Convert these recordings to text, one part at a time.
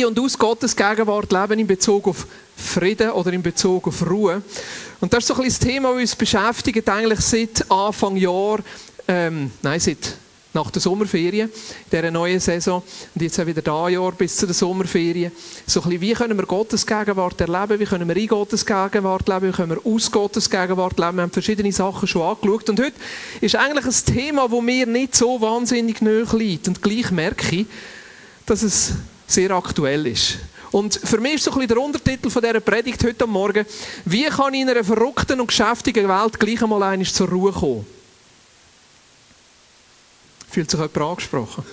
in und aus Gottes Gegenwart leben in Bezug auf Frieden oder in Bezug auf Ruhe. Und das ist so ein bisschen das Thema, das uns beschäftigt, eigentlich seit Anfang Jahr, ähm, nein, seit nach der Sommerferien, in dieser neuen Saison. Und jetzt auch wieder da Jahr bis zu den Sommerferien. So ein bisschen, wie können wir Gottes Gegenwart erleben? Wie können wir in Gottes Gegenwart leben? Wie können wir aus Gottes Gegenwart leben? Wir haben verschiedene Sachen schon angeschaut. Und heute ist eigentlich ein Thema, das mir nicht so wahnsinnig nahe liegt. Und gleich merke ich, dass es sehr aktuell ist. Und für mich ist so ein bisschen der Untertitel von dieser Predigt heute Morgen, wie kann ich in einer verrückten und geschäftigen Welt gleich einmal einmal zur Ruhe kommen? Fühlt sich jemand angesprochen?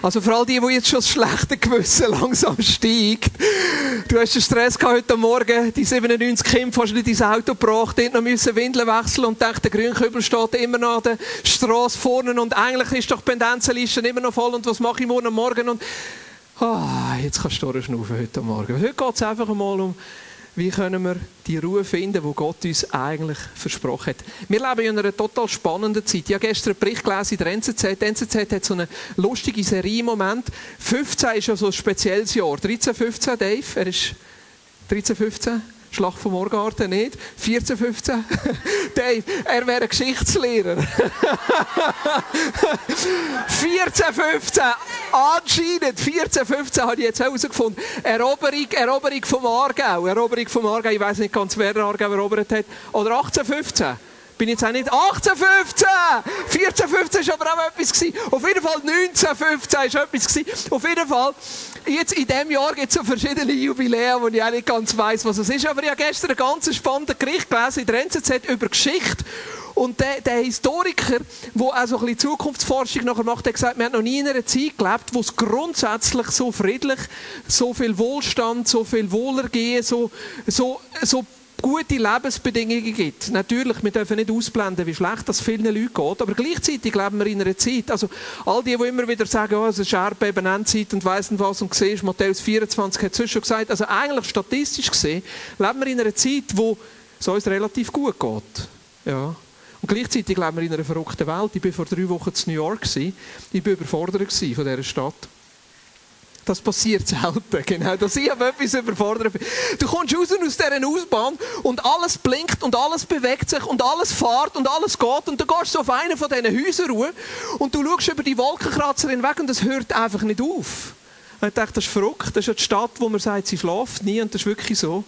Also für all die, die jetzt schon das schlechte Gewissen langsam steigt. Du hast den Stress gehabt heute Morgen, die 97 Kinder hast du nicht ins Auto gebracht, dort noch müssen Windeln wechseln und denkst, der Grünkübel steht immer noch an der Straße vorne und eigentlich ist doch die Pendenzenliste immer noch voll und was mache ich morgen Morgen und oh, jetzt kannst du durchschnaufen heute Morgen. Heute geht es einfach mal um wie können wir die Ruhe finden, die Gott uns eigentlich versprochen hat. Wir leben in einer total spannenden Zeit. Ich habe gestern einen Bericht gelesen in der NZZ. Die NZZ hat so eine lustige Serie im Moment. 15 ist ja so ein spezielles Jahr. 13, 15, Dave, er ist 13, 15. Schlacht vom Morgarten nicht. 14, 15. Dave, er wäre ein Geschichtslehrer. 14, 15. Anscheinend, 14, 15 habe ich jetzt herausgefunden. Eroberung, Eroberung vom Aargau. Eroberung vom Aargau, ich weiß nicht ganz, wer Aargau erobert hat. Oder 18, 15 bin jetzt auch nicht 18, 15, 14, 15 war aber auch etwas gewesen. Auf jeden Fall 19, 15 war etwas gewesen. Auf jeden Fall, jetzt in diesem Jahr gibt es so verschiedene Jubiläen, wo ich auch nicht ganz weiss, was es ist. Aber ich habe gestern ein ganz spannendes Gericht gelesen in der NZZ über Geschichte. Und der, der Historiker, der auch so ein bisschen Zukunftsforschung nachher macht, hat gesagt, wir haben noch nie in einer Zeit gelebt, wo es grundsätzlich so friedlich, so viel Wohlstand, so viel Wohlergehen, so, so, so gute Lebensbedingungen gibt. Natürlich, wir dürfen nicht ausblenden, wie schlecht das vielen Leuten geht, aber gleichzeitig leben wir in einer Zeit, also all die, die immer wieder sagen, oh, es ist Erdbeben, Endzeit und weiss nicht was und siehst, Matthäus 24 hat es schon gesagt, also eigentlich statistisch gesehen, leben wir in einer Zeit, wo es uns relativ gut geht. Ja. Und gleichzeitig leben wir in einer verrückten Welt. Ich war vor drei Wochen in New York. Ich war überfordert von dieser Stadt. Das passiert selten, genau. Dass ich etwas überfordert bin. Du kommst raus aus dieser Ausbahn und alles blinkt und alles bewegt sich und alles fährt und alles geht und du gehst auf einen von diesen Häusern ruhe und du schaust über die Wolkenkratzer hinweg und es hört einfach nicht auf. Und ich dachte, das ist verrückt. Das ist die Stadt, wo man sagt, sie schläft nie und das ist wirklich so.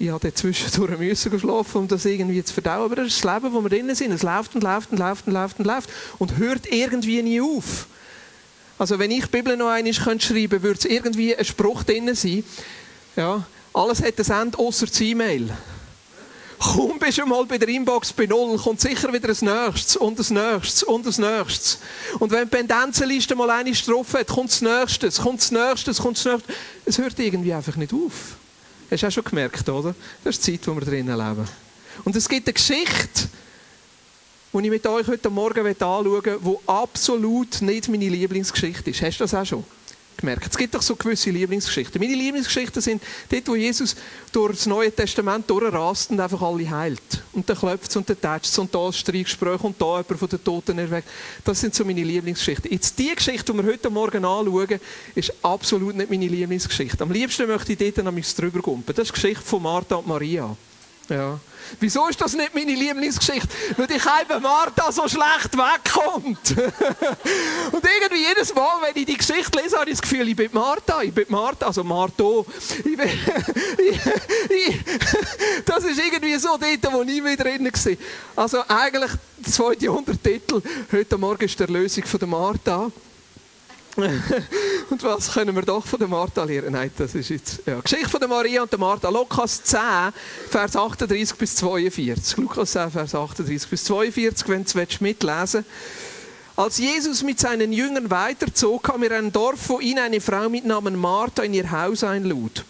Ich habe zwischendurch müssen schlafen, um das irgendwie zu verdauen. Aber das ist das Leben, wo wir drinnen sind. Es läuft und läuft und läuft und läuft und läuft und hört irgendwie nie auf. Also wenn ich die Bibel noch einmal schreiben könnte, würde es irgendwie ein Spruch drin sein. Ja, alles hat ein Ende, außer das E-Mail. Kaum bist du mal bei der Inbox bei Null, kommt sicher wieder das Nächstes und das Nächstes und das Nächstes. Und wenn die Pendenzenliste mal eine Strophe hat, kommt das Nächste, kommt das Nächste, kommt das Nächste. Es hört irgendwie einfach nicht auf. Hast du auch schon gemerkt, oder? Das ist die Zeit, in der wir drinnen leben. Und es gibt eine Geschichte, die ich mit euch heute Morgen anschauen will, die absolut nicht meine Lieblingsgeschichte ist. Hast du das auch schon gemerkt? Es gibt doch so gewisse Lieblingsgeschichten. Meine Lieblingsgeschichten sind dort, wo Jesus durch das Neue Testament durchrast und einfach alle heilt. Und dann klopft es und dann tätscht es und da ein Streitgespräch und da jemand von den Toten erweckt. Das sind so meine Lieblingsgeschichten. Jetzt die Geschichte, die wir heute Morgen anschauen, ist absolut nicht meine Lieblingsgeschichte. Am liebsten möchte ich dort noch drüber gumpen. Das ist die Geschichte von Martha und Maria. Ja. Wieso ist das nicht meine Lieblingsgeschichte? Weil die Heibe Martha so schlecht wegkommt. und irgendwie jedes Mal, wenn ich die Geschichte lese, habe ich das Gefühl, ich bin Martha, ich bin Martha, also Marto. Ich ich, ich, das ist irgendwie so dort, wo ich wieder drin war. Also eigentlich, der zweite Untertitel, heute Morgen ist die Erlösung von der Martha. und was können wir doch von der Martha lernen? Nein, das ist jetzt, ja. Geschichte von der Maria und der Martha. Lukas 10, Vers 38 bis 42. Lukas 10, Vers 38 bis 42, wenn du es mitlesen Als Jesus mit seinen Jüngern weiterzog, kam er in ein Dorf, wo ihn eine Frau mit Namen Martha in ihr Haus einlud.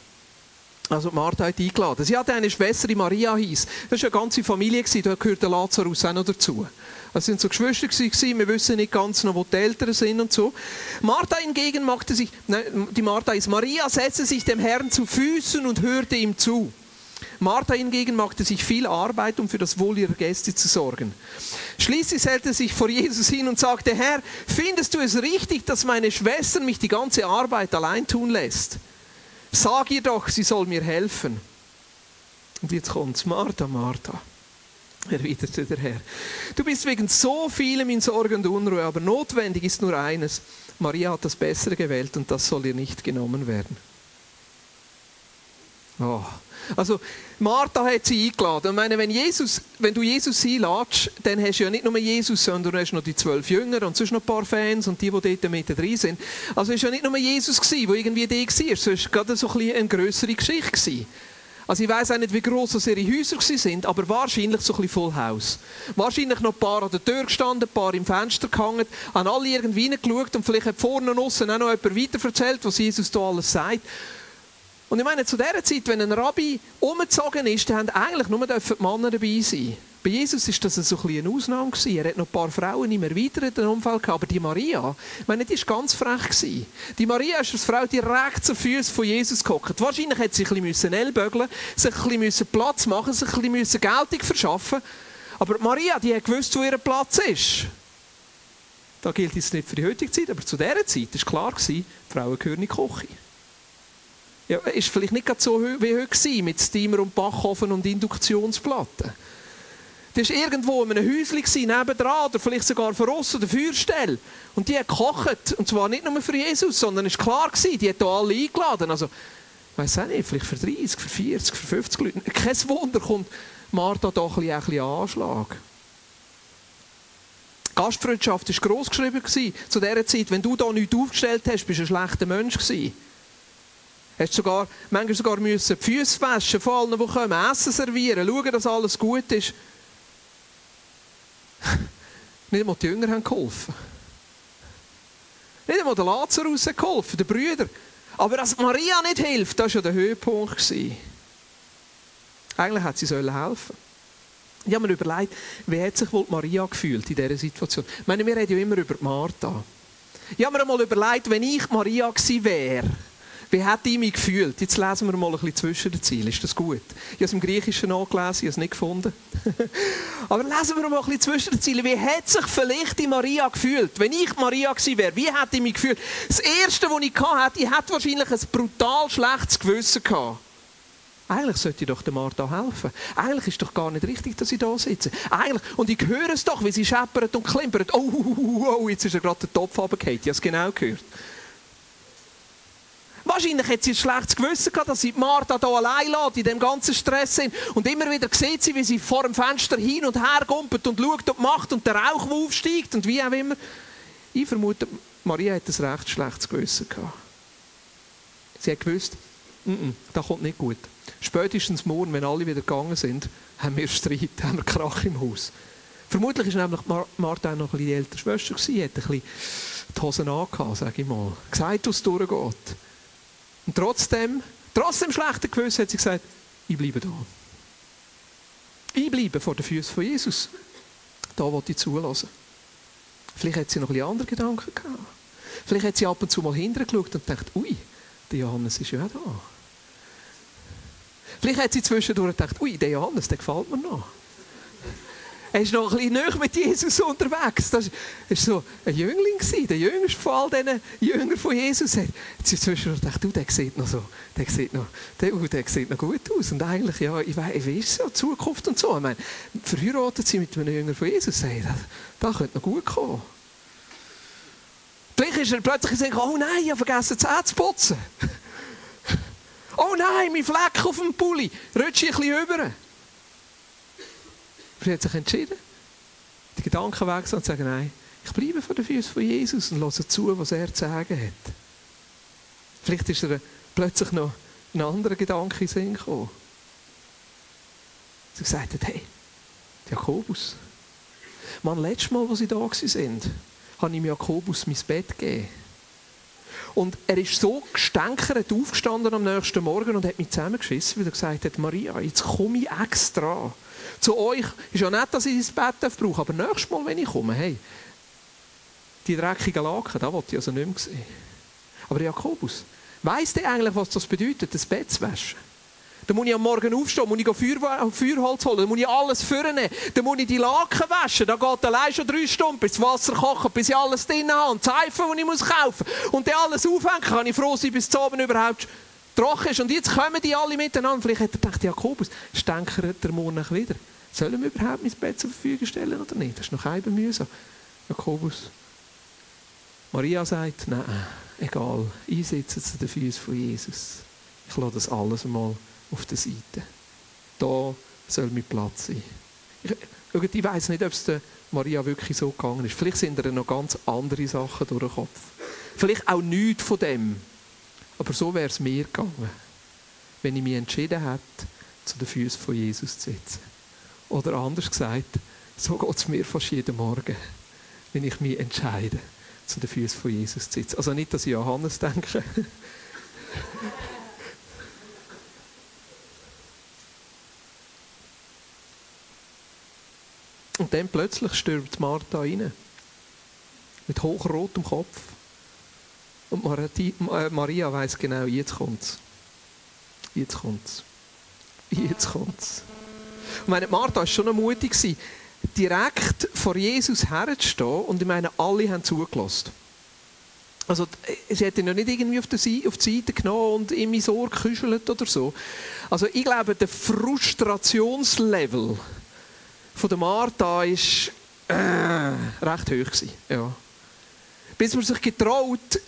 Also Martha hat eingeladen. Sie hatte eine Schwester, die Maria hieß. Das war eine ganze Familie, da gehört Lazarus auch noch dazu. Das sind so Geschwister gewesen, wir wissen nicht ganz noch, wo die Eltern sind und so. Martha hingegen machte sich, nein, die Martha ist, Maria setzte sich dem Herrn zu Füßen und hörte ihm zu. Martha hingegen machte sich viel Arbeit, um für das Wohl ihrer Gäste zu sorgen. Schließlich stellte sich vor Jesus hin und sagte, Herr, findest du es richtig, dass meine Schwester mich die ganze Arbeit allein tun lässt? Sag ihr doch, sie soll mir helfen. Und jetzt kommt's, Martha, Martha erwiderte der Herr. Du bist wegen so vielem in Sorge und Unruhe, aber notwendig ist nur eines. Maria hat das Bessere gewählt und das soll ihr nicht genommen werden. Oh. Also, Martha hat sie eingeladen. Ich meine, wenn, Jesus, wenn du Jesus einladest, dann hast du ja nicht nur Jesus, sondern du hast noch die zwölf Jünger und sonst noch ein paar Fans und die, die dort mit drin sind. Also, es war ja nicht nur Jesus, der irgendwie der war, es war gerade so ein eine größere Geschichte. Also ich weiß auch nicht, wie gross ihre Häuser sind, aber wahrscheinlich so ein bisschen Full House. Wahrscheinlich noch ein paar an der Tür gestanden, ein paar im Fenster gehangen, haben alle irgendwie hineingeschaut und vielleicht hat vorne und außen auch noch jemand weiter erzählt, was Jesus da alles sagt. Und ich meine, zu dieser Zeit, wenn ein Rabbi umgezogen ist, dann haben eigentlich nur die Männer dabei sein. Bei Jesus war das so ein eine Ausnahme. Er hat noch ein paar Frauen im erweiterten Umfeld gehabt. Aber die Maria, ich meine, die war ganz frech. Die Maria ist als Frau direkt zu Füßen von Jesus gehockt. Wahrscheinlich hätte sie ein bisschen ellbögeln sich ein bisschen Platz machen sich ein bisschen Geltung verschaffen Aber Maria, die hat gewusst, wo ihr Platz ist. Da gilt es nicht für die heutige Zeit, aber zu dieser Zeit war klar, Frauen gehören in die Küche. Ja, ist vielleicht nicht so wie heute mit Steamer und Backofen und Induktionsplatten. Das war irgendwo in einem Häuschen nebendran oder vielleicht sogar vor uns oder Feuerstelle. Und die hat gekocht. Und zwar nicht nur für Jesus, sondern es war klar, die hat hier alle eingeladen. Also, ich weiss auch nicht, vielleicht für 30, für 40, für 50 Leute. Kein Wunder kommt Martha doch ein bisschen, ein bisschen Anschlag. Gastfreundschaft war gross geschrieben zu dieser Zeit. Wenn du da nichts aufgestellt hast, bist du ein schlechter Mensch gewesen. Hast sogar, manchmal sogar müssen die Füße waschen von allen, die kommen, Essen servieren, schauen, dass alles gut ist. Nicht einmal die Jünger haben geholfen. Nicht einmal der Lazarus hat geholfen, der Brüder. Aber dass Maria nicht hilft, das war ja der Höhepunkt. Eigentlich hätte sie helfen sollen Ich habe mir überlegt, wie hat sich wohl Maria gefühlt in dieser Situation? Ich meine, wir reden ja immer über Martha. Ich habe mir einmal überlegt, wenn ich Maria gewesen wäre, wie hat ich mich gefühlt? Jetzt lesen wir mal ein bisschen zwischen den Zielen. Ist das gut? Ich habe es im Griechischen nachgelesen, ich habe es nicht gefunden. Aber lesen wir mal ein bisschen zwischen den Zielen. Wie hat sich vielleicht die Maria gefühlt? Wenn ich Maria gewesen wäre, wie hätte ich mich gefühlt? Das Erste, was ich hatte, ich hätte wahrscheinlich ein brutal schlechtes Gewissen gehabt. Eigentlich sollte ich doch der Martha helfen. Eigentlich ist doch gar nicht richtig, dass ich da sitze. Eigentlich, und ich höre es doch, wie sie scheppert und klimpert. Oh, oh, oh, oh jetzt ist er gerade der Topf runtergefallen. Ich habe es genau gehört. Wahrscheinlich hat sie ein schlechtes Gewissen gehabt, dass sie Martha hier allein lässt, in dem ganzen Stress sind. Und immer wieder sieht sie, wie sie vor dem Fenster hin und her gumpelt und schaut und macht und der Rauch aufsteigt und wie auch immer. Ich vermute, Maria hat ein recht schlechtes Gewissen gehabt. Sie hat gewusst, N -n, das kommt nicht gut. Spätestens morgen, wenn alle wieder gegangen sind, haben wir Streit, haben wir Krach im Haus. Vermutlich war nämlich Martha noch ein bisschen die Schwester, hat ein bisschen die Hosen angehabt, sage ich mal. Gesagt, was durchgeht. Und trotzdem, trotzdem schlechten Gewissen hat sie gesagt, ich bleibe da. Ich bleibe vor den Füßen von Jesus. Da wollte ich zulassen. Vielleicht hat sie noch ein bisschen andere Gedanken gehabt. Vielleicht hat sie ab und zu mal hintergeschaut und gedacht, ui, der Johannes ist ja auch da. Vielleicht hat sie zwischendurch gedacht, ui, der Johannes, der gefällt mir noch. Er ist noch ein bisschen näher mit Jesus unterwegs. Das war so ein Jüngling, der jüngste von all diesen Jüngern von Jesus. Hat sich zwischendurch gedacht, du, der sieht noch so, der sieht noch, der, uh, der sieht noch gut aus. Und eigentlich, ja, ich weiß, wie ist so, Zukunft und so. Ich meine, verheiratet sie mit einem Jünger von Jesus, hey, das, das könnte noch gut kommen. Vielleicht ist er plötzlich gesagt, oh nein, ich habe vergessen, Zähne zu putzen. oh nein, mein Fleck auf dem Pulli, rutsche ich ein bisschen rüber. Aber sie hat sich entschieden, die Gedanken wechseln und sagen, nein, ich bleibe vor den Füßen von Jesus und höre zu, was er zu sagen hat. Vielleicht ist er plötzlich noch ein anderer Gedanke in Sinn gekommen. Sie gesagt hat, hey, Jakobus, man, letztes Mal, als sie da waren, habe ich Jakobus mein Bett gegeben. Und er ist so gestänkert aufgestanden am nächsten Morgen und hat mich zusammengeschissen, weil er gesagt hat, Maria, jetzt komme ich extra zu euch. Ist ja nicht, dass ich das Bett brauche, aber nächstes Mal, wenn ich komme, hey, die dreckigen Laken, da wollte ich also nicht mehr sehen. Aber Jakobus, weiss der eigentlich, was das bedeutet, das Bett zu waschen? Dann muss ich am Morgen aufstehen, muss ich Feuer, Feuerholz holen, dann muss ich alles vornehmen, dann muss ich die Laken waschen, da geht allein schon drei Stunden, bis das Wasser kocht, bis ich alles drin habe und Seifen, die ich muss kaufen muss. Und dann alles aufhängen, kann ich froh sein, bis es oben überhaupt trocken ist. Und jetzt kommen die alle miteinander. Vielleicht hat er gedacht, Jakobus, stänkert der morgen wieder. Sollen wir überhaupt mein Bett zur Verfügung stellen oder nicht? Das ist noch kein mühsam. Jakobus. Maria sagt, nein, egal, einsetzen zu den Füßen von Jesus. Ich lasse das alles mal auf der Seite. Da soll mein Platz sein. Ich, ich weiß nicht, ob es der Maria wirklich so gegangen ist. Vielleicht sind da noch ganz andere Sachen durch den Kopf. Vielleicht auch nichts von dem. Aber so wäre es mir gegangen, wenn ich mich entschieden hätte, zu den Füßen von Jesus zu sitzen. Oder anders gesagt, so geht es mir fast jeden Morgen, wenn ich mich entscheide, zu den Füßen von Jesus zu sitzen. Also nicht, dass ich an Johannes denke. Und dann plötzlich stirbt Martha rein. Mit hochrotem Kopf. Und äh, Maria weiß genau, jetzt kommt's. Jetzt kommt's. Jetzt kommt's. Und meine, Martha war schon mutig, direkt vor Jesus herzustehen. Und ich meine, alle haben zugelassen. Also, sie hat ihn noch nicht irgendwie auf die, Seite genommen und ihm ins Ohr geküschelt oder so. Also, ich glaube, der Frustrationslevel von der Martha ist äh, recht hoch gewesen. Ja. Bis man sich getraut,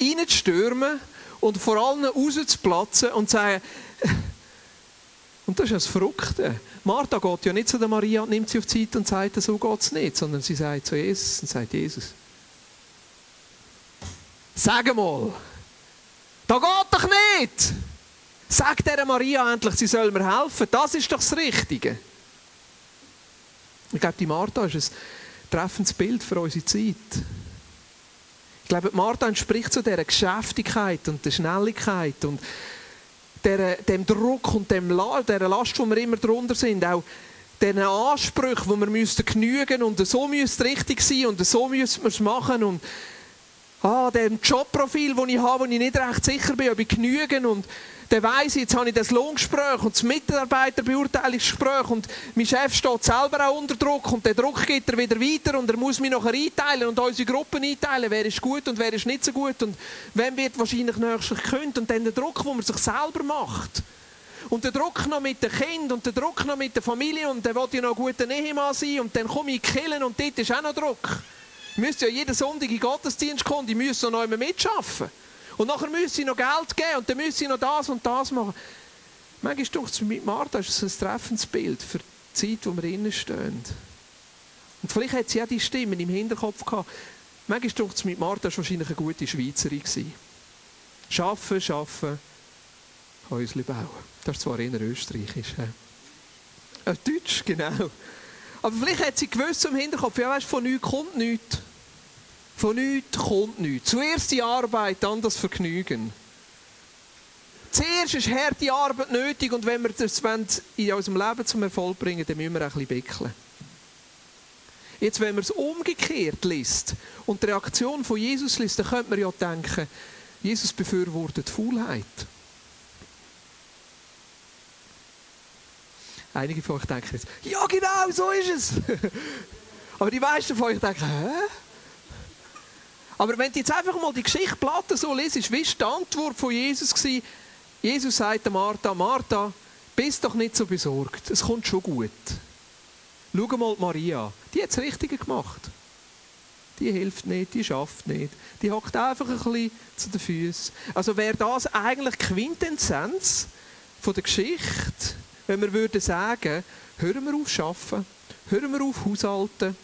reinzustürmen und vor allen rauszuplatzen und zu sagen, und das ist das Verrückte. Martha geht ja nicht zu der Maria und nimmt sie auf die Seite und sagt, so geht es nicht, sondern sie sagt zu Jesus und sagt, Jesus, sag mal, da geht doch nicht. Sag der Maria endlich, sie soll mir helfen. Das ist doch das Richtige. Ich glaube, die Martha ist ein treffendes Bild für unsere Zeit. Ich glaube, Martha entspricht zu dieser Geschäftigkeit und der Schnelligkeit und der, dem Druck und dem La der Last, wo wir immer drunter sind, auch diesen Ansprüchen, wo wir müssten genügen und so müsste es richtig sein und so müssen wir es machen und ah, dem Jobprofil, das ich habe, wo ich nicht recht sicher bin, ob ich genügen und dann weiss ich, jetzt habe ich das Lohngespräch und das Mitarbeiterbeurteilungsgespräch und mein Chef steht selber auch unter Druck und der Druck geht er wieder weiter und er muss mich nachher einteilen und unsere Gruppen einteilen, wer ist gut und wer ist nicht so gut und wem wird wahrscheinlich nächstes gekündigt und dann der Druck, den man sich selber macht. Und der Druck noch mit dem Kind und der Druck noch mit der Familie und dann will ich noch ein guter Ehemann sein und dann komme ich killen und dort ist auch noch Druck. Ich müsste ja jeden Sonntag in Gottesdienst kommen, ich müsste noch einmal mitschaffen. Und nachher müssen sie noch Geld geben und dann müssen sie noch das und das machen. Manchmal denke ich, mit Martha ist es ein treffendes Bild für die Zeit, wo wir innen stehen. Und vielleicht hat sie auch die Stimmen im Hinterkopf gehabt. Manchmal denke ich, mit Martha war wahrscheinlich eine gute Schweizerin. Gewesen. Schaffen, schaffen, Häusli bauen. Das ist zwar eher österreichisch. Äh, Deutsch, genau. Aber vielleicht hat sie gewusst im Hinterkopf, ja weißt, von nichts kommt nichts. Von nichts kommt nichts. Zuerst die Arbeit, dann das Vergnügen. Zuerst ist harte Arbeit nötig und wenn wir das in unserem Leben zum Erfolg bringen, dann müssen wir auch ein bisschen bickeln. Jetzt, wenn man es umgekehrt liest und die Reaktion von Jesus liest, dann könnte man ja denken, Jesus befürwortet Faulheit. Einige von euch denken jetzt, ja genau, so ist es. Aber die meisten von euch denken, hä? Aber wenn du jetzt einfach mal die Geschichte so liest, wie war die Antwort von Jesus? Gewesen? Jesus sagte Martha, Martha, bist doch nicht so besorgt, es kommt schon gut. Schau mal Maria, die hat das Richtige gemacht. Die hilft nicht, die schafft nicht. Die hockt einfach ein bisschen zu den Füßen. Also wäre das eigentlich Quintessenz von der Geschichte, wenn wir würden sagen, hören wir auf schaffen, hören wir auf haushalten.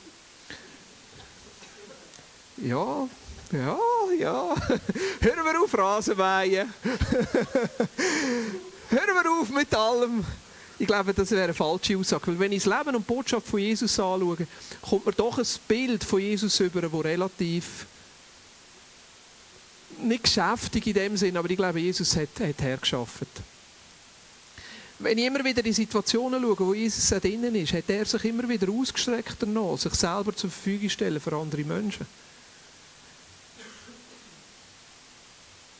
Ja, ja, ja. Hören wir auf Rasenmähen. Hören wir auf mit allem. Ich glaube, das wäre eine falsche Aussage. Weil wenn ich das Leben und die Botschaft von Jesus anschaue, kommt mir doch ein Bild von Jesus über, das relativ nicht geschäftig in dem Sinn, aber ich glaube, Jesus hat, hat hergeschafft. Wenn ich immer wieder in Situationen schaue, wo Jesus drinnen ist, hat er sich immer wieder ausgestreckt danach, sich selber zur Verfügung stellen für andere Menschen.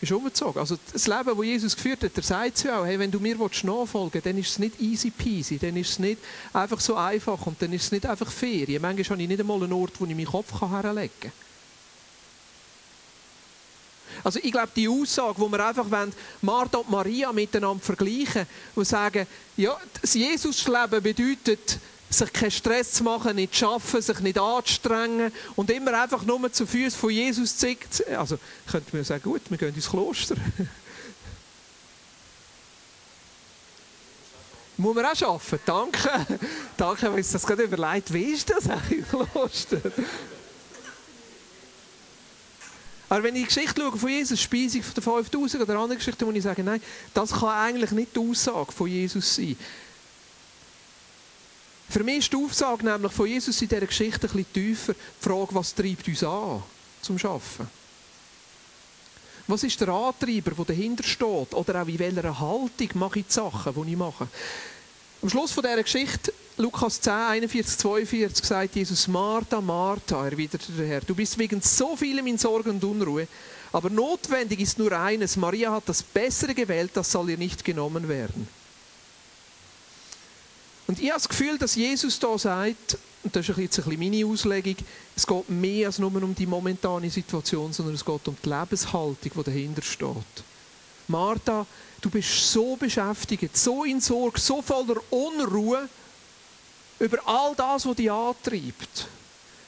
Ist umgezogen. Also das Leben, das Jesus geführt hat, der sagt ja auch, hey, wenn du mir nachfolgen willst, dann ist es nicht easy peasy, dann ist es nicht einfach so einfach und dann ist es nicht einfach Ferien. Manchmal habe ich nicht einmal einen Ort, wo ich meinen Kopf herlegen kann. Also ich glaube, die Aussage, wo wir einfach wollen, Martha und Maria miteinander vergleichen und sagen, ja, das Jesus-Leben bedeutet, sich keinen Stress zu machen, nicht zu arbeiten, sich nicht anzustrengen und immer einfach nur zu Füßen von Jesus zu Also könnte man sagen, gut, wir gehen ins Kloster. Muss man auch arbeiten. Danke. Danke, weil ich das gerade überlegt. Wie ist das eigentlich im Kloster? Aber wenn ich die Geschichte schaue von Jesus, Speisung von der 5000 oder andere Geschichten, muss ich sagen, nein, das kann eigentlich nicht die Aussage von Jesus sein. Für mich ist die Aussage nämlich von Jesus in dieser Geschichte bisschen tiefer. Die Frage, was treibt uns an zum Arbeiten? Was ist der Antreiber, der dahinter steht? Oder auch in welcher Haltung mache ich die Sachen, die ich mache? Am Schluss von dieser Geschichte, Lukas 10, 41, 42, sagt Jesus, Martha, Martha, erwiderte der Herr, du bist wegen so vielem in Sorge und Unruhe, aber notwendig ist nur eines, Maria hat das Bessere gewählt, das soll ihr nicht genommen werden. Und ich habe das Gefühl, dass Jesus da sagt, und das ist jetzt ein bisschen meine Auslegung, es geht mehr als nur um die momentane Situation, sondern es geht um die Lebenshaltung, die dahinter steht. Martha, du bist so beschäftigt, so in Sorge, so voller Unruhe über all das, was dich antreibt.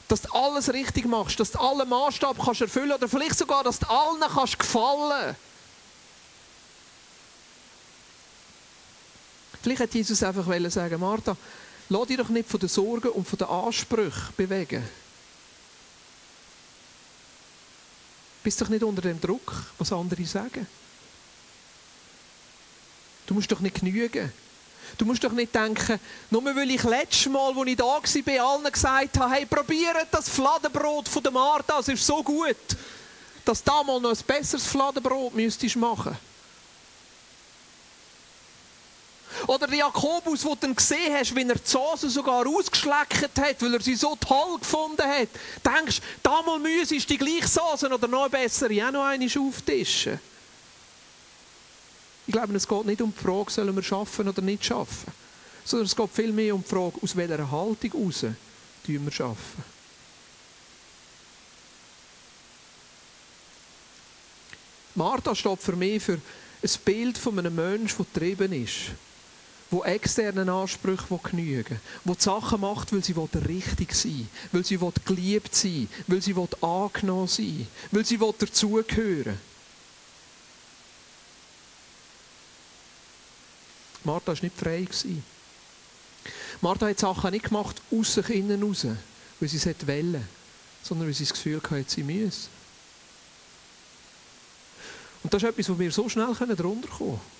Dass du alles richtig machst, dass du alle Maßstab kannst erfüllen oder vielleicht sogar, dass du allen kannst gefallen kannst. Vielleicht hat Jesus einfach sagen, Martha, lass dich doch nicht von den Sorgen und von den Ansprüchen bewegen. Bist doch nicht unter dem Druck, was andere sagen. Du musst doch nicht genügen. Du musst doch nicht denken, nur weil ich letztes Mal, als ich da war, allen gesagt habe, hey, probiert das Fladenbrot von der Martha, es ist so gut, dass du da mal noch ein besseres Fladenbrot müsstest machen. Oder der Jakobus, wo du gesehen hast, wie er die Soße sogar ausgeschleckt hat, weil er sie so toll gefunden hat. Denkst, da mal müsstest du die gleiche Soße oder noch bessere auch noch eine auftischen. Ich glaube, es geht nicht um die Frage, sollen wir schaffen oder nicht schaffen, sondern es geht vielmehr um die Frage, aus welcher Haltung heraus wir schaffen. Martha steht für mich für ein Bild von einem Menschen, der getrieben ist wo externen Ansprüchen genügen wo die Sachen macht, weil sie richtig sein weil sie geliebt sein weil sie angenommen sein weil sie dazugehören Martha war nicht frei. Martha hat Sachen nicht gemacht, aus sich innen raus, weil sie es wollte, sondern weil sie das Gefühl hatte, sie müsse. Und das ist etwas, wo wir so schnell drunter kommen können.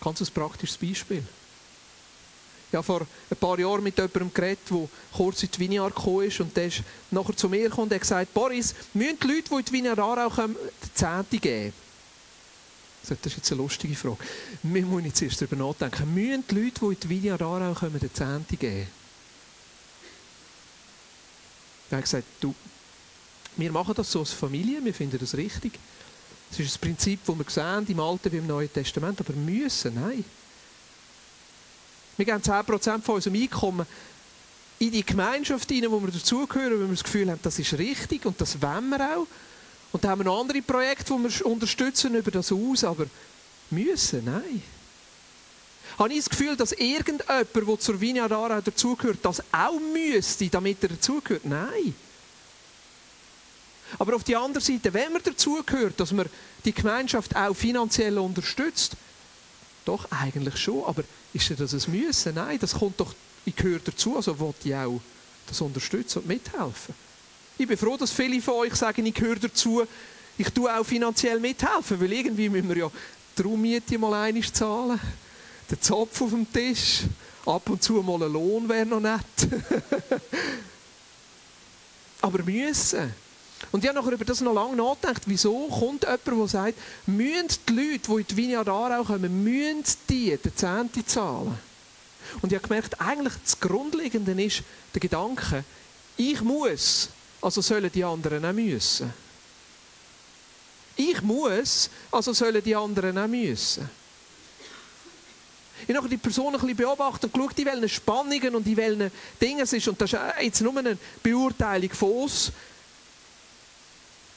Ganz ein praktisches Beispiel. Ich habe vor ein paar Jahren mit jemandem geredet, der kurz in die Vineyard gekommen ist und der ist nachher zu mir gekommen und hat gesagt, Boris, müssen die Leute, die in die Vineyard auch kommen, die Zehnte geben? Das ist jetzt eine lustige Frage. Wir müssen jetzt erst darüber nachdenken. Müssen die Leute, die in die Vineyard auch kommen, die Zehnte geben? Er hat gesagt, du, wir machen das so als Familie, wir finden das richtig. Das ist das Prinzip, das wir sehen, im Alten wie im Neuen Testament. Aber müssen, nein. Wir geben 10% von unserem Einkommen in die Gemeinschaft hinein, wo wir dazugehören, weil wir das Gefühl haben, das ist richtig und das wollen wir auch. Und dann haben wir noch andere Projekte, die wir unterstützen über das aus, aber müssen, nein. Habe ich das Gefühl, dass irgendjemand, der zur Vineyard Aarau dazugehört, das auch müsste, damit er dazugehört? Nein. Aber auf der anderen Seite, wenn man dazugehört, dass man die Gemeinschaft auch finanziell unterstützt, doch eigentlich schon, aber ist das ein Müssen? Nein, das kommt doch, ich gehöre dazu, also wollte ich auch das unterstützen und mithelfen. Ich bin froh, dass viele von euch sagen, ich gehöre dazu, ich tue auch finanziell mithelfen, weil irgendwie müssen wir ja die Raummiete mal einig zahlen, den Zopf auf dem Tisch, ab und zu mal ein Lohn wäre noch nett. aber müssen. Und ich habe nachher über das noch lange nachgedacht, wieso kommt jemand, der sagt, müssen die Leute, die in die Vineyard Aarau kommen, müssen die den Zehnte zahlen? Und ich habe gemerkt, eigentlich das Grundlegende ist der Gedanke, ich muss, also sollen die anderen auch müssen. Ich muss, also sollen die anderen auch müssen. Ich habe die Person ein bisschen beobachtet und geschaut, in welchen Spannungen und in welchen Dingen es ist. Und das ist jetzt nur eine Beurteilung von uns.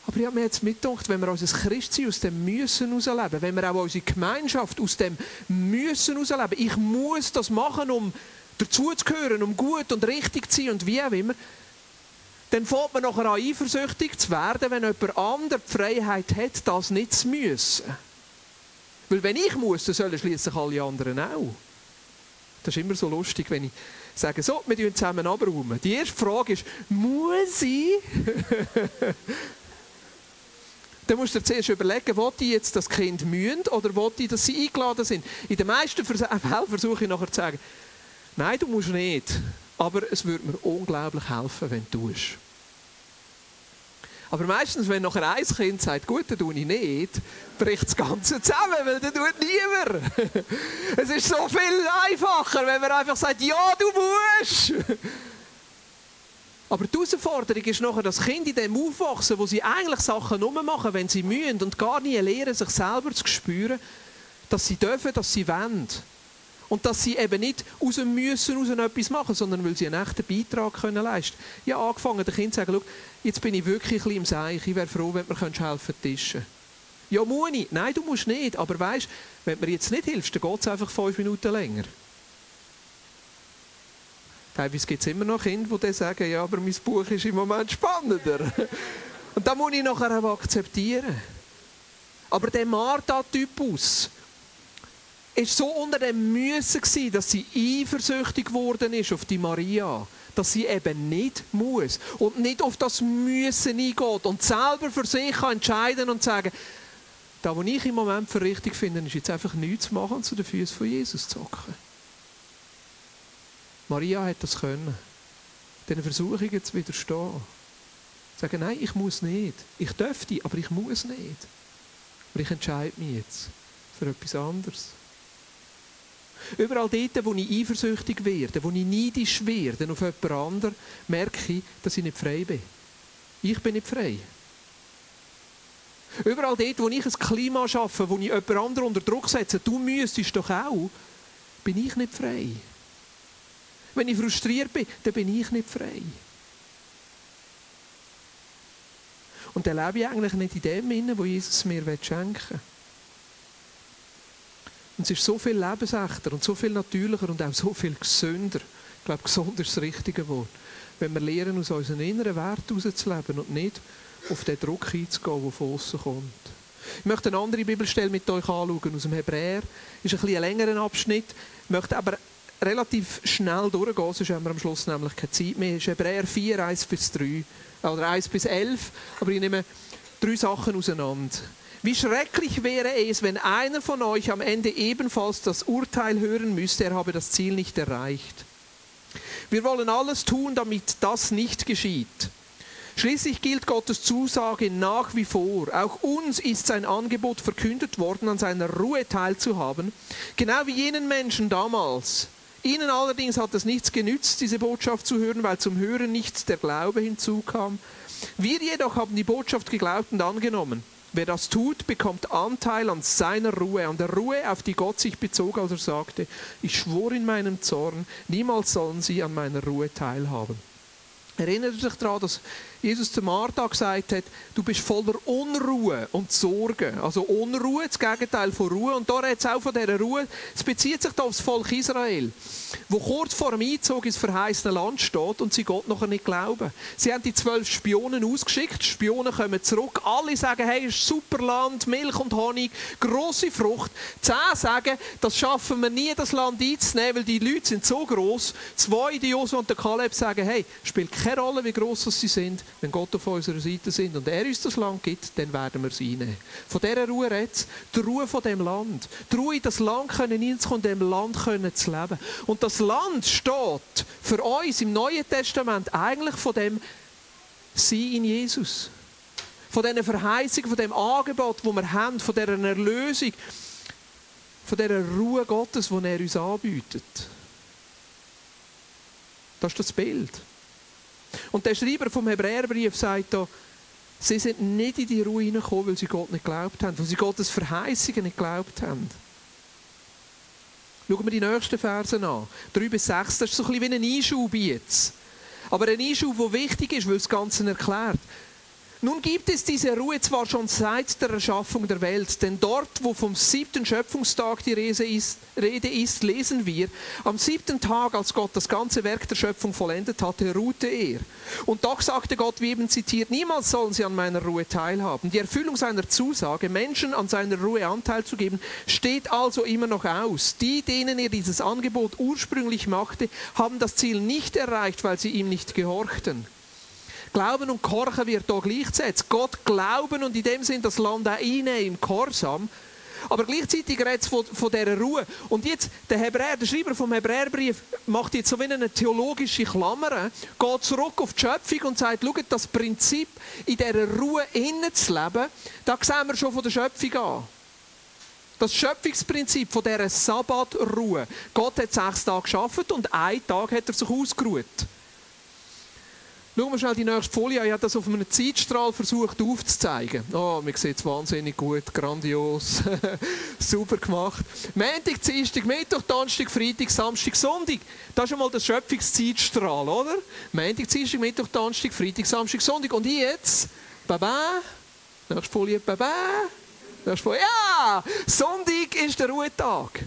Aber ich habe mir jetzt mitgedacht, wenn wir unser Christsein aus dem Müssen herausleben, wenn wir auch unsere Gemeinschaft aus dem Müssen herausleben, ich muss das machen, um dazuzugehören, um gut und richtig zu sein und wie auch immer, dann fängt man nachher an, eifersüchtig zu werden, wenn jemand anderes die Freiheit hat, das nicht zu müssen. Weil wenn ich muss, dann sollen schließlich alle anderen auch. Das ist immer so lustig, wenn ich sage, so, wir tun zusammen abräumen. Die erste Frage ist, muss ich? dann musst du dir zuerst überlegen, wo die jetzt das Kind mühen oder wo die, dass sie eingeladen sind. In den meisten Fällen versuche ich nachher zu sagen, nein, du musst nicht. Aber es würde mir unglaublich helfen, wenn du tust. Aber meistens, wenn nachher ein Kind sagt, gut, dann tue ich nicht, bricht das Ganze zusammen, weil dann tut niemand. es ist so viel einfacher, wenn man einfach sagt, ja, du musst. Aber die Herausforderung ist nachher, dass Kinder in dem aufwachsen, wo sie eigentlich Sachen nur machen, wenn sie mühen und gar nie lernen, sich selber zu spüren, dass sie dürfen, dass sie wollen. Und dass sie eben nicht aus dem Müssen aus etwas machen, sondern weil sie einen echten Beitrag können leisten können. Ich habe angefangen, den Kindern zu sagen, jetzt bin ich wirklich ein bisschen im Seich, ich wäre froh, wenn du mir helfen tischen Ja, ich? Nein, du musst nicht. Aber weißt, wenn du mir jetzt nicht hilfst, dann geht es einfach fünf Minuten länger. Teilweise gibt es immer noch Kinder, die sagen, ja, aber mein Buch ist im Moment spannender. Und da muss ich nachher auch akzeptieren. Aber der Martha-Typus, ist so unter dem Müssen gewesen, dass sie eifersüchtig geworden ist auf die Maria. Dass sie eben nicht muss und nicht auf das Müssen eingeht und selber für sich kann entscheiden und sagen, da, was ich im Moment für richtig finde, ist jetzt einfach nichts zu machen und zu den Füßen von Jesus zu hocken. Maria hat das können. Diesen Versuchungen zu widerstehen. Sagen, nein, ich muss nicht. Ich dürfte, aber ich muss nicht. Aber ich entscheide mich jetzt für etwas anderes. Überall dort, wo ich eifersüchtig werde, wo ich neidisch werde auf jemand anderen, merke ich, dass ich nicht frei bin. Ich bin nicht frei. Überall dort, wo ich ein Klima schaffe, wo ich jemand anderen unter Druck setze, du müsstest doch auch, bin ich nicht frei. Wenn ich frustriert bin, dann bin ich nicht frei. Und dann lebe ich eigentlich nicht in dem Sinne, wo Jesus mir schenken will. Und es ist so viel lebensechter und so viel natürlicher und auch so viel gesünder. Ich glaube, gesund ist das richtige Wort. Wenn wir lernen, aus unseren inneren Werten herauszuleben und nicht auf den Druck einzugehen, der von außen kommt. Ich möchte eine andere Bibelstelle mit euch anschauen, aus dem Hebräer. Ist ein, bisschen ein längerer Abschnitt. Ich möchte aber relativ schnell durchgehen, sonst haben wir am Schluss nämlich keine Zeit mehr. Es ist Hebräer 4, 1 bis 3. Oder 1 bis 11. Aber ich nehme drei Sachen auseinander. Wie schrecklich wäre es, wenn einer von euch am Ende ebenfalls das Urteil hören müsste, er habe das Ziel nicht erreicht. Wir wollen alles tun, damit das nicht geschieht. Schließlich gilt Gottes Zusage nach wie vor. Auch uns ist sein Angebot verkündet worden, an seiner Ruhe teilzuhaben, genau wie jenen Menschen damals. Ihnen allerdings hat es nichts genützt, diese Botschaft zu hören, weil zum Hören nichts der Glaube hinzukam. Wir jedoch haben die Botschaft geglaubt und angenommen. Wer das tut, bekommt Anteil an seiner Ruhe, an der Ruhe, auf die Gott sich bezog, als er sagte, ich schwor in meinem Zorn, niemals sollen sie an meiner Ruhe teilhaben. Erinnert sich daran, dass Jesus zu Martha gesagt hat, du bist voller Unruhe und Sorge. Also Unruhe, das Gegenteil von Ruhe. Und da redet es auch von dieser Ruhe. Es bezieht sich da auf das Volk Israel, wo kurz vor dem Einzug ins verheißene Land steht und sie Gott noch nicht glauben. Sie haben die zwölf Spionen ausgeschickt. Die Spionen kommen zurück. Alle sagen, hey, ist super Land, Milch und Honig, große Frucht. Zehn sagen, das schaffen wir nie, das Land einzunehmen, weil die Leute sind so groß. Zwei, die Joshua und der Kaleb, sagen, hey, spielt keine Rolle, wie groß sie sind wenn Gott auf unserer Seite sind und er uns das Land gibt, dann werden wir es einnehmen. Von dieser Ruhe redet die Ruhe von dem Land. Die Ruhe das Land können hinzukommen, in dem Land können zu leben. Und das Land steht für uns im Neuen Testament eigentlich von dem Sein in Jesus. Von diesen Verheißungen, von dem Angebot, das wir haben, von dieser Erlösung, von dieser Ruhe Gottes, die er uns anbietet. Das ist das Bild. Und der Schreiber vom Hebräerbrief sagt da, Sie sind nicht in die Ruhe hineingekommen, weil sie Gott nicht geglaubt haben, weil sie Gottes Verheißungen nicht geglaubt haben. Schauen wir die nächsten Verse an. 3 bis 6, das ist so ein bisschen wie ein Einschub jetzt. Aber ein Einschub, der wichtig ist, weil das Ganze erklärt. Nun gibt es diese Ruhe zwar schon seit der Erschaffung der Welt, denn dort, wo vom siebten Schöpfungstag die Rede ist, lesen wir, am siebten Tag, als Gott das ganze Werk der Schöpfung vollendet hatte, ruhte er. Und doch sagte Gott, wie eben zitiert, niemals sollen sie an meiner Ruhe teilhaben. Die Erfüllung seiner Zusage, Menschen an seiner Ruhe Anteil zu geben, steht also immer noch aus. Die, denen er dieses Angebot ursprünglich machte, haben das Ziel nicht erreicht, weil sie ihm nicht gehorchten. Glauben und Korchen wird hier gleichgesetzt. Gott glauben und in dem Sinn das Land auch einnehmen im Korsam. Aber gleichzeitig redet es von, von dieser Ruhe. Und jetzt, der Hebräer, der Schreiber vom Hebräerbrief, macht jetzt so wie eine theologische Klammer, geht zurück auf die Schöpfung und sagt, schaut, das Prinzip, in dieser Ruhe innen zu leben, da sehen wir schon von der Schöpfung an. Das Schöpfungsprinzip von dieser Sabbatruhe. Gott hat sechs Tage geschaffen und einen Tag hat er sich ausgeruht. Schauen wir schnell die nächste Folie Ich habe das auf einem Zeitstrahl versucht aufzuzeigen. Oh, man sieht es wahnsinnig gut, grandios, super gemacht. Montag, Dienstag, Mittwoch, Donnerstag, Freitag, Samstag, Sonntag. Das ist einmal der Schöpfungszeitstrahl, oder? Montag, Dienstag, Mittwoch, Donnerstag, Freitag, Samstag, Sonntag. Und jetzt, Baba, nächste Folie, Baba, nächste Folie, ja, Sonntag ist der Ruhetag.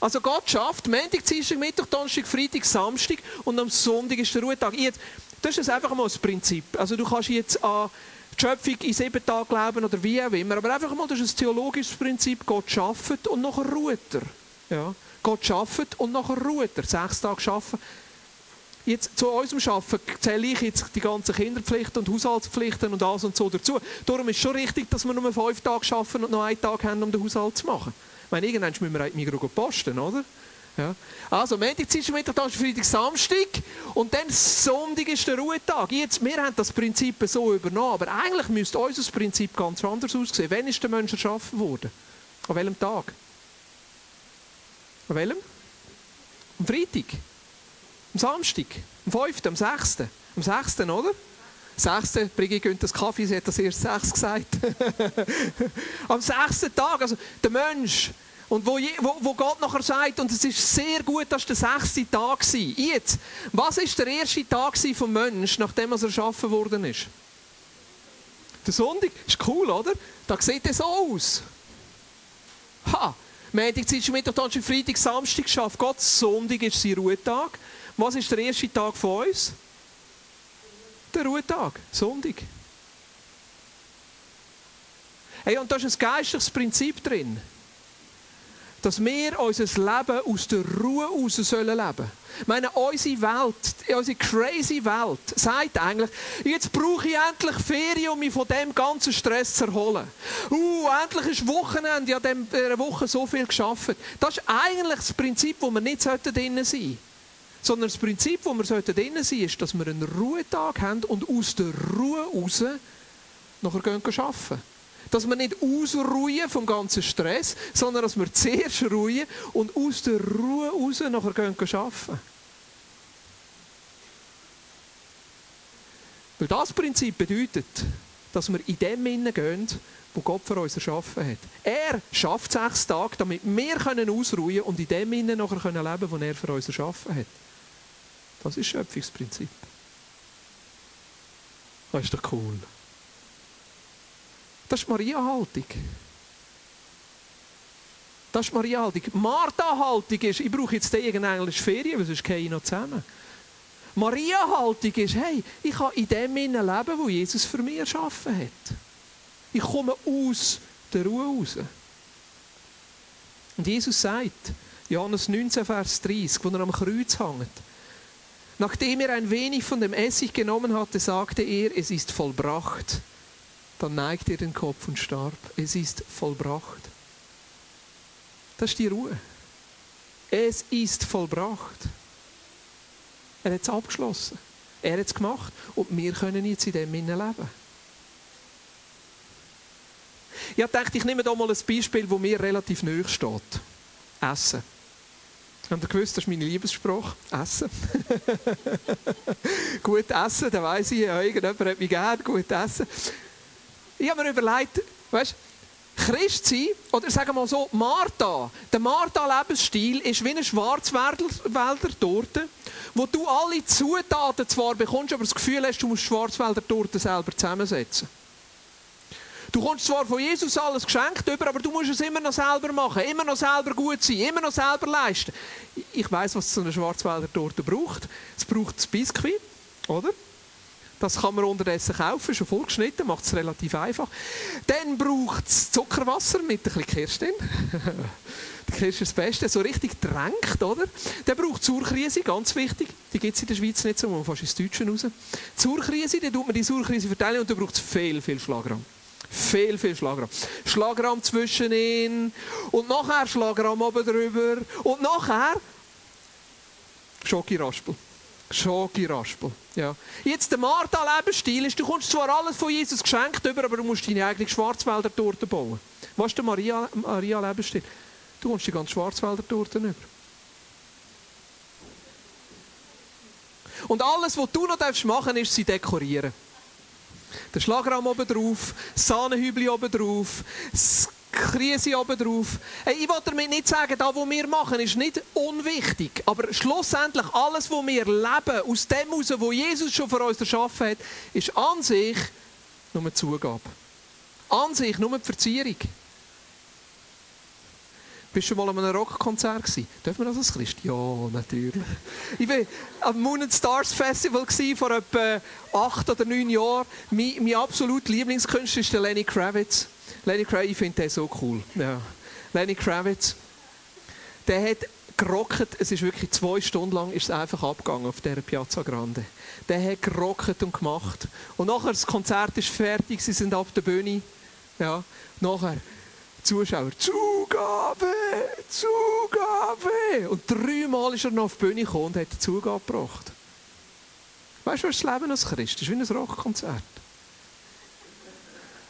Also Gott schafft Montag, Dienstag, Mittwoch, Donnerstag, Freitag, Samstag und am Sonntag ist der Ruhetag. Jetzt, das ist einfach mal das Prinzip. Also du kannst jetzt an die Schöpfung in sieben Tagen glauben oder wie auch immer, aber einfach mal, das ist ein theologisches Prinzip. Gott schafft und nachher ruht er. Ja. Gott schafft und nachher ruht er. Sechs Tage schaffen. Jetzt zu unserem Schaffen zähle ich jetzt die ganzen Kinderpflichten und Haushaltspflichten und alles und so dazu. Darum ist schon richtig, dass wir nur fünf Tage schaffen und noch einen Tag haben, um den Haushalt zu machen. Ich meine, irgendwann müssen wir halt Migros posten, oder? Ja. Also, Montag, Dienstag, Mittwoch, Donnerstag, Freitag, Samstag und dann Sonntag ist der Ruhetag. Jetzt, wir haben das Prinzip so übernommen, aber eigentlich müsste unser Prinzip ganz anders aussehen. Wann ist der Mensch erschaffen worden? An welchem Tag? An welchem? Am Freitag? Am Samstag? Am 5., am 6., am 6., oder? Sechste, Brigitte gönnt das Kaffee, sie hat das erst sechs gesagt. Am sechsten Tag, also der Mensch, und wo, wo, wo Gott nachher sagt, und es ist sehr gut, dass der sechste Tag war. Jetzt, was ist der erste Tag vom Menschen, nachdem er erschaffen worden ist? Der Sonntag. Ist cool, oder? Da sieht es so aus. Ha! Montag, Dienstag, Mittwoch, Donnerstag, Freitag, Samstag schafft Gott. Sonntag ist sein Ruhetag. Was ist der erste Tag von uns? Der Ruhetag. Sonntag. Hey, und da ist ein geistliches Prinzip drin dass wir unser Leben aus der Ruhe sollen leben. Ich meine, unsere Welt, unsere crazy Welt, sagt eigentlich, jetzt brauche ich endlich Ferien, um mich von dem ganzen Stress zu erholen. Uh, endlich ist Wochenende, ja, dieser Woche so viel geschafft. Das ist eigentlich das Prinzip, wo wir nicht drinnen sein sollten. Sondern das Prinzip, wo wir drinnen sein sollten, ist, dass wir einen Ruhetag haben und aus der Ruhe heraus nachher arbeiten dass wir nicht ausruhen vom ganzen Stress, sondern dass wir zuerst ruhen und aus der Ruhe raus nachher gehen arbeiten. Weil das Prinzip bedeutet, dass wir in dem Innen gehen, wo Gott für uns erschaffen hat. Er schafft sechs Tage, damit wir können ausruhen und in dem Innen nachher können leben, wo er für uns erschaffen hat. Das ist Schöpfungsprinzip. Das ist doch cool. Das ist Maria-Haltung. Das ist Maria-Haltung. Martha-Haltung ist, ich brauche jetzt irgendeine Ferien, weil sonst gehe ich noch zusammen. Maria-Haltung ist, hey, ich kann in dem leben, wo Jesus für mich erschaffen hat. Ich komme aus der Ruhe raus. Und Jesus sagt, Johannes 19, Vers 30, wo er am Kreuz hängt, nachdem er ein wenig von dem Essig genommen hatte, sagte er, es ist vollbracht. Dann neigt er den Kopf und starb. Es ist vollbracht. Das ist die Ruhe. Es ist vollbracht. Er hat es abgeschlossen. Er hat es gemacht. Und wir können jetzt in dem leben. Ich dachte, ich nehme hier mal ein Beispiel, das mir relativ nahe steht. Essen. Habt ihr gewusst, das ist meine Liebessprache? Essen. gut essen, dann weiss ich, irgendjemand hat mich gern, gut essen. Ich habe mir überlegt, weißt Christ sein, oder sagen wir mal so, Martha, der Martha-Lebensstil ist wie eine Schwarzwälder Torte, wo du alle Zutaten zwar bekommst, aber das Gefühl hast, du musst Schwarzwälder Torte selber zusammensetzen. Du kommst zwar von Jesus alles geschenkt über, aber du musst es immer noch selber machen, immer noch selber gut sein, immer noch selber leisten. Ich weiß, was so eine Schwarzwälder Torte braucht. Es braucht das Biskuit, oder? Das kann man unterdessen kaufen, schon vorgeschnitten, macht es relativ einfach. Dann braucht es Zuckerwasser mit ein bisschen Kirsch drin. Die Kirsch ist das Beste, so richtig drängt, oder? Dann braucht Sauerkrise, ganz wichtig. Die gibt es in der Schweiz nicht so, man fast ins Deutsche raus. Sauerkrise, dann tut man die Sauerkrise verteilen und dann braucht es viel, viel Schlagrahm. Viel, viel Schlagrahm. Schlagrahm zwischen ihnen und nachher Schlagrahm oben drüber und nachher Schoki-Raspel. Schoki-Raspel. Ja. Jetzt der Martha-Lebensstil ist, du kommst zwar alles von Jesus geschenkt über, aber du musst deine eigene Schwarzwälder Torte bauen. Was ist der Maria-Lebensstil? Maria du kommst die ganze Schwarzwälder Torte über. Und alles, was du noch machen darfst, ist sie dekorieren. Der Schlagrahm oben drauf, das Sahnehübli oben drauf, das Krise oben drauf. Ich will damit nicht sagen, das, was wir machen, ist nicht unwichtig. Aber schlussendlich alles, was wir leben, aus dem heraus, was Jesus schon für uns erschaffen hat, ist an sich nur eine Zugabe. An sich nur eine Verzierung. Bist du schon mal an einem Rockkonzert gewesen? Dürfen wir das als Christ? Ja, natürlich. Ich war am Moon and Stars Festival vor etwa acht oder neun Jahren. Mein, mein absoluter Lieblingskünstler ist Lenny Kravitz. Lenny Kravitz, ich finde den so cool. Ja. Lenny Kravitz, der hat gerockt, es ist wirklich zwei Stunden lang ist es einfach abgegangen auf dieser Piazza Grande. Der hat gerockt und gemacht. Und nachher, das Konzert ist fertig, sie sind auf der Bühne. Ja, nachher, Zuschauer, Zugabe, Zugabe. Und dreimal ist er noch auf die Bühne gekommen und hat die Zugabe gebracht. Weißt du, was das Leben als Christ ist? Wie ein Rockkonzert.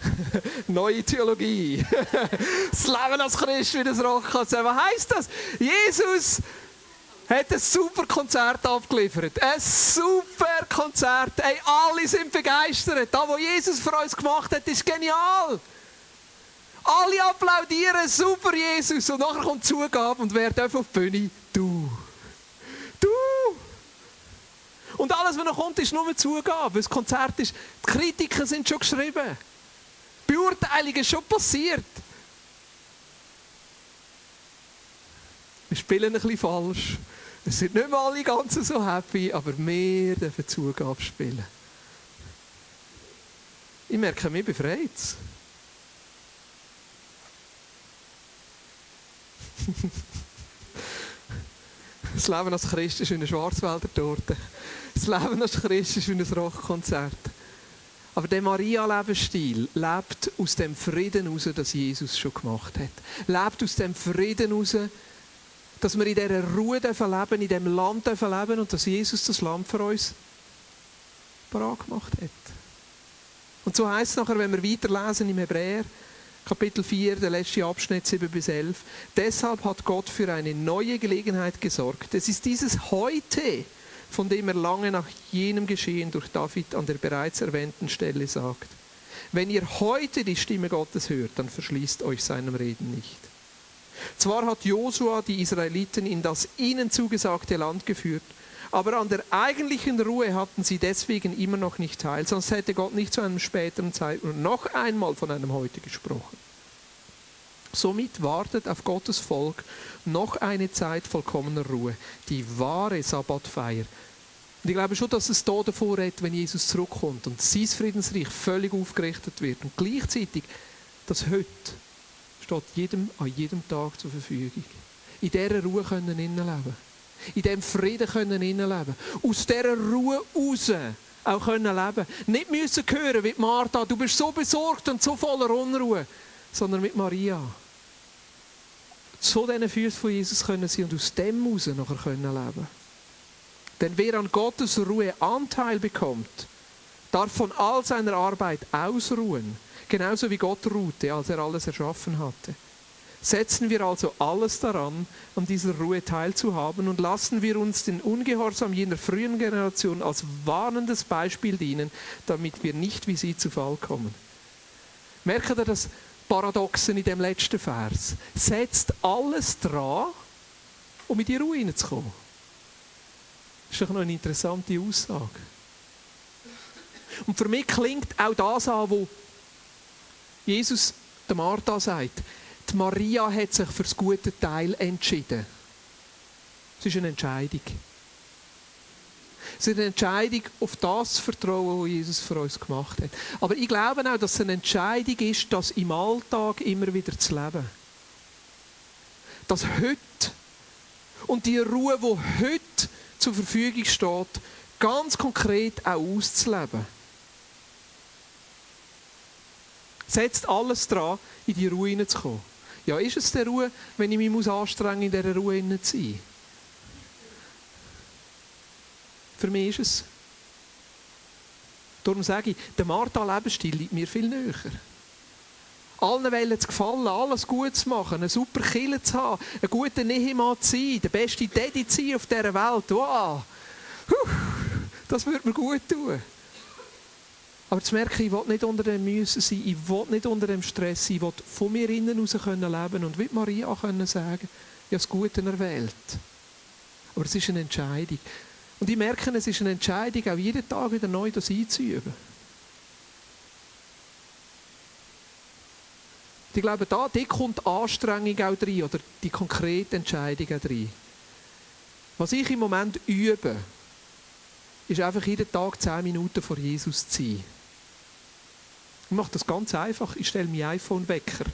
Neue Theologie. das Leben als Christ wie das Rockkonzert. Was heisst das? Jesus hat ein super Konzert abgeliefert. Ein super Konzert. Ey, alle sind begeistert. Das, was Jesus für uns gemacht hat, ist genial. Alle applaudieren, super Jesus. Und nachher kommt Zugabe und wer darf auf die Bühne? Du. Du. Und alles, was noch kommt, ist nur eine Zugabe. Das Konzert ist, die Kritiken sind schon geschrieben. Beurteilung ist schon passiert. Wir spielen ein bisschen falsch. Es sind nicht mehr alle ganz so happy, aber wir dürfen Zugabe spielen. Ich merke, mich befreit Das Leben als Christ ist wie eine Schwarzwälder Torte. Das Leben als Christ ist wie ein Rockkonzert. Aber der Maria-Lebensstil lebt aus dem Frieden heraus, das Jesus schon gemacht hat. Lebt aus dem Frieden heraus, dass wir in dieser Ruhe leben, in diesem Land leben und dass Jesus das Land für uns parat gemacht hat. Und so heißt es nachher, wenn wir weiterlesen im Hebräer, Kapitel 4, der letzte Abschnitt 7 bis 11. Deshalb hat Gott für eine neue Gelegenheit gesorgt. Es ist dieses Heute, von dem er lange nach jenem Geschehen durch David an der bereits erwähnten Stelle sagt. Wenn ihr heute die Stimme Gottes hört, dann verschließt euch seinem Reden nicht. Zwar hat Josua die Israeliten in das ihnen zugesagte Land geführt, aber an der eigentlichen Ruhe hatten sie deswegen immer noch nicht teil, sonst hätte Gott nicht zu einem späteren Zeitpunkt noch einmal von einem Heute gesprochen. Somit wartet auf Gottes Volk noch eine Zeit vollkommener Ruhe, die wahre Sabbatfeier. Und ich glaube schon, dass es da davor redet, wenn Jesus zurückkommt und sein Friedensreich völlig aufgerichtet wird. Und gleichzeitig, das heute steht jedem, an jedem Tag zur Verfügung. In dieser Ruhe können wir leben in diesem Frieden können leben Aus dieser Ruhe raus auch können leben. Nicht müssen hören wie Martha, du bist so besorgt und so voller Unruhe, sondern mit Maria. Zu diesen Füßen von Jesus können sie und aus dem raus nachher können leben. Denn wer an Gottes Ruhe Anteil bekommt, darf von all seiner Arbeit ausruhen, genauso wie Gott ruhte, als er alles erschaffen hatte. Setzen wir also alles daran, an dieser Ruhe teilzuhaben und lassen wir uns den Ungehorsam jener frühen Generation als warnendes Beispiel dienen, damit wir nicht wie sie zu Fall kommen. Merkt ihr das Paradoxen in dem letzten Vers? Setzt alles dran, um in die Ruhe hineinzukommen. Das ist doch noch eine interessante Aussage. Und für mich klingt auch das an, wo Jesus der Martha sagt. Die Maria hat sich für das gute Teil entschieden. Es ist eine Entscheidung. Es ist eine Entscheidung, auf das vertrauen, was Jesus für uns gemacht hat. Aber ich glaube auch, dass es eine Entscheidung ist, das im Alltag immer wieder zu leben. Dass heute und die Ruhe, die heute zur Verfügung steht, ganz konkret auch auszuleben. Setzt alles dran, in die Ruhe hineinzukommen. Ja, ist es der Ruhe, wenn ich mich anstrengen muss, in dieser Ruhe zu sein? Für mich ist es. Darum sage ich, der Martha-Lebensstil liegt mir viel näher. Allen wollen zu gefallen, alles gut zu machen, eine super Kille zu haben, einen guten Nehemann zu sein, der beste Daddy zu sein auf dieser Welt. Wow! das würde mir gut tun. Aber zu merken, ich will nicht unter dem Müssen sein, ich will nicht unter dem Stress sein, ich will von mir innen heraus leben und wie Maria können sagen, ich habe das Gute erwählt. Aber es ist eine Entscheidung. Und ich merke, es ist eine Entscheidung, auch jeden Tag wieder neu das einzuüben. Ich glaube, da die kommt Anstrengung auch rein, oder die konkrete Entscheidung auch rein. Was ich im Moment übe, ist einfach jeden Tag 10 Minuten vor Jesus zu sein. Ich mache das ganz einfach. Ich stelle mein iPhone-Wecker.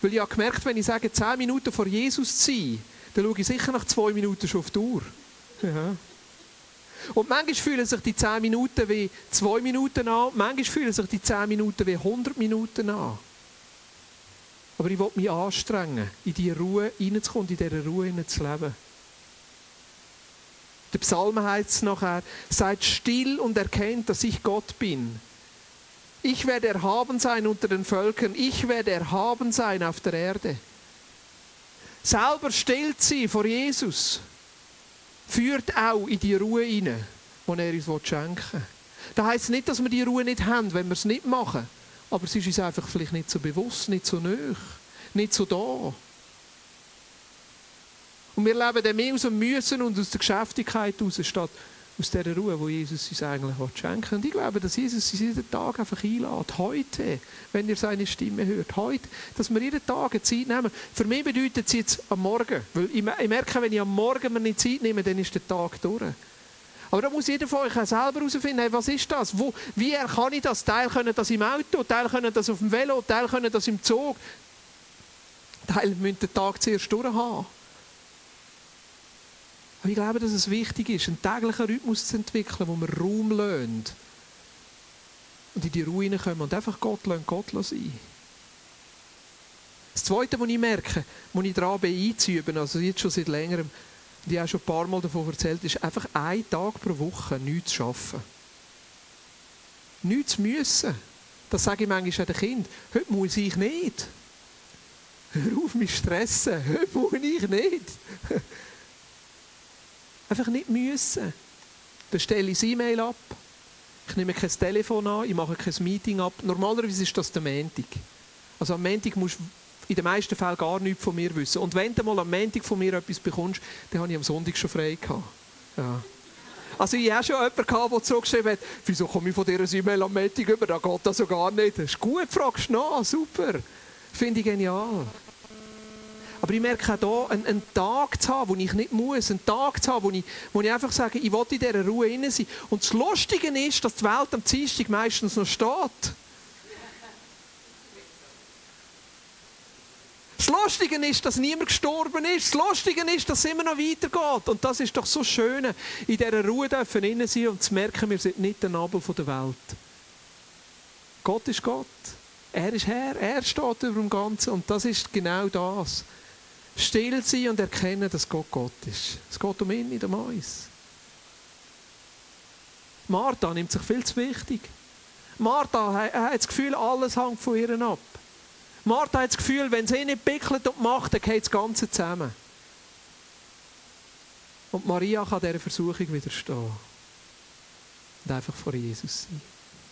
Weil ich habe gemerkt, wenn ich sage 10 Minuten vor Jesus zu sein, dann schaue ich sicher nach 2 Minuten schon auf die Uhr. Ja. Und manchmal fühlen sich die 10 Minuten wie 2 Minuten an, manchmal fühlen sich die 10 Minuten wie 100 Minuten an. Aber ich will mich anstrengen, in diese Ruhe hineinzukommen, in dieser Ruhe hineinzuleben. Der Psalm heißt es nachher, seid still und erkennt, dass ich Gott bin. Ich werde erhaben sein unter den Völkern, ich werde erhaben sein auf der Erde. Selber stellt sie vor Jesus führt auch in die Ruhe hinein, die er uns schenken will. Das heisst nicht, dass wir die Ruhe nicht haben, wenn wir es nicht machen. Aber es ist uns einfach vielleicht nicht so bewusst, nicht so nöch, nicht so da. Und wir leben dann mehr aus dem Müssen und aus der Geschäftigkeit heraus, statt aus dieser Ruhe, die Jesus uns eigentlich schenken will. Und ich glaube, dass Jesus uns jeden Tag einfach einlädt. Heute, wenn ihr seine Stimme hört. Heute, dass wir jeden Tag eine Zeit nehmen. Für mich bedeutet es jetzt am Morgen. Weil ich merke, wenn ich am Morgen mir nicht Zeit nehme, dann ist der Tag durch. Aber da muss jeder von euch selber herausfinden, hey, was ist das? Wo, wie kann ich das? Teil können das im Auto, Teil können das auf dem Velo, Teil können das im Zug. Teil müssen den Tag zuerst durchhaben. Aber ich glaube, dass es wichtig ist, einen täglichen Rhythmus zu entwickeln, wo wir Raum lassen. Und in die Ruhe kommen und einfach Gott lassen, Gott sein. Das Zweite, was ich merke, wo ich bin einzuüben, also jetzt schon seit längerem, ich habe schon ein paar Mal davon erzählt, ist einfach einen Tag pro Woche nichts zu arbeiten. Nichts zu müssen. Das sage ich manchmal den Kind. Heute muss ich nicht. Hör auf mich stressen. Heute muss ich nicht. Einfach nicht müssen. Dann stelle ich das E-Mail ab. Ich nehme kein Telefon an, ich mache kein Meeting ab. Normalerweise ist das der Montag. Also am Montag musst du in den meisten Fällen gar nichts von mir wissen. Und wenn du mal am Montag von mir etwas bekommst, dann habe ich am Sonntag schon frei gehabt. Ja. Also ich hatte schon jemanden, gehabt, der zurückgeschrieben hat, wieso komme ich von ein E-Mail am Montag über, da geht das so gar nicht. Das ist gut, fragst du nach, super. Finde ich genial. Aber ich merke auch hier, einen, einen, Tag zu haben, wo ich nicht muss, einen Tag zu haben, wo ich, wo ich einfach sage, ich will in dieser Ruhe inne sein. Und das Lustige ist, dass die Welt am Dienstag meistens noch steht. Das Lustige ist, dass niemand gestorben ist. Das Lustige ist, dass es immer noch weitergeht. Und das ist doch so schön, in dieser Ruhe dürfen innen sein und zu merken, wir sind nicht der Nabel der Welt. Gott ist Gott. Er ist Herr. Er steht über dem Ganzen. Und das ist genau das still sein und erkennen, dass Gott Gott ist. Es geht um ihn, nicht um uns. Martha nimmt sich viel zu wichtig. Martha hat das Gefühl, alles hängt von ihr ab. Martha hat das Gefühl, wenn sie nicht pickelt und macht, dann geht das Ganze zusammen. Und Maria kann dieser Versuchung widerstehen. Und einfach vor Jesus sein.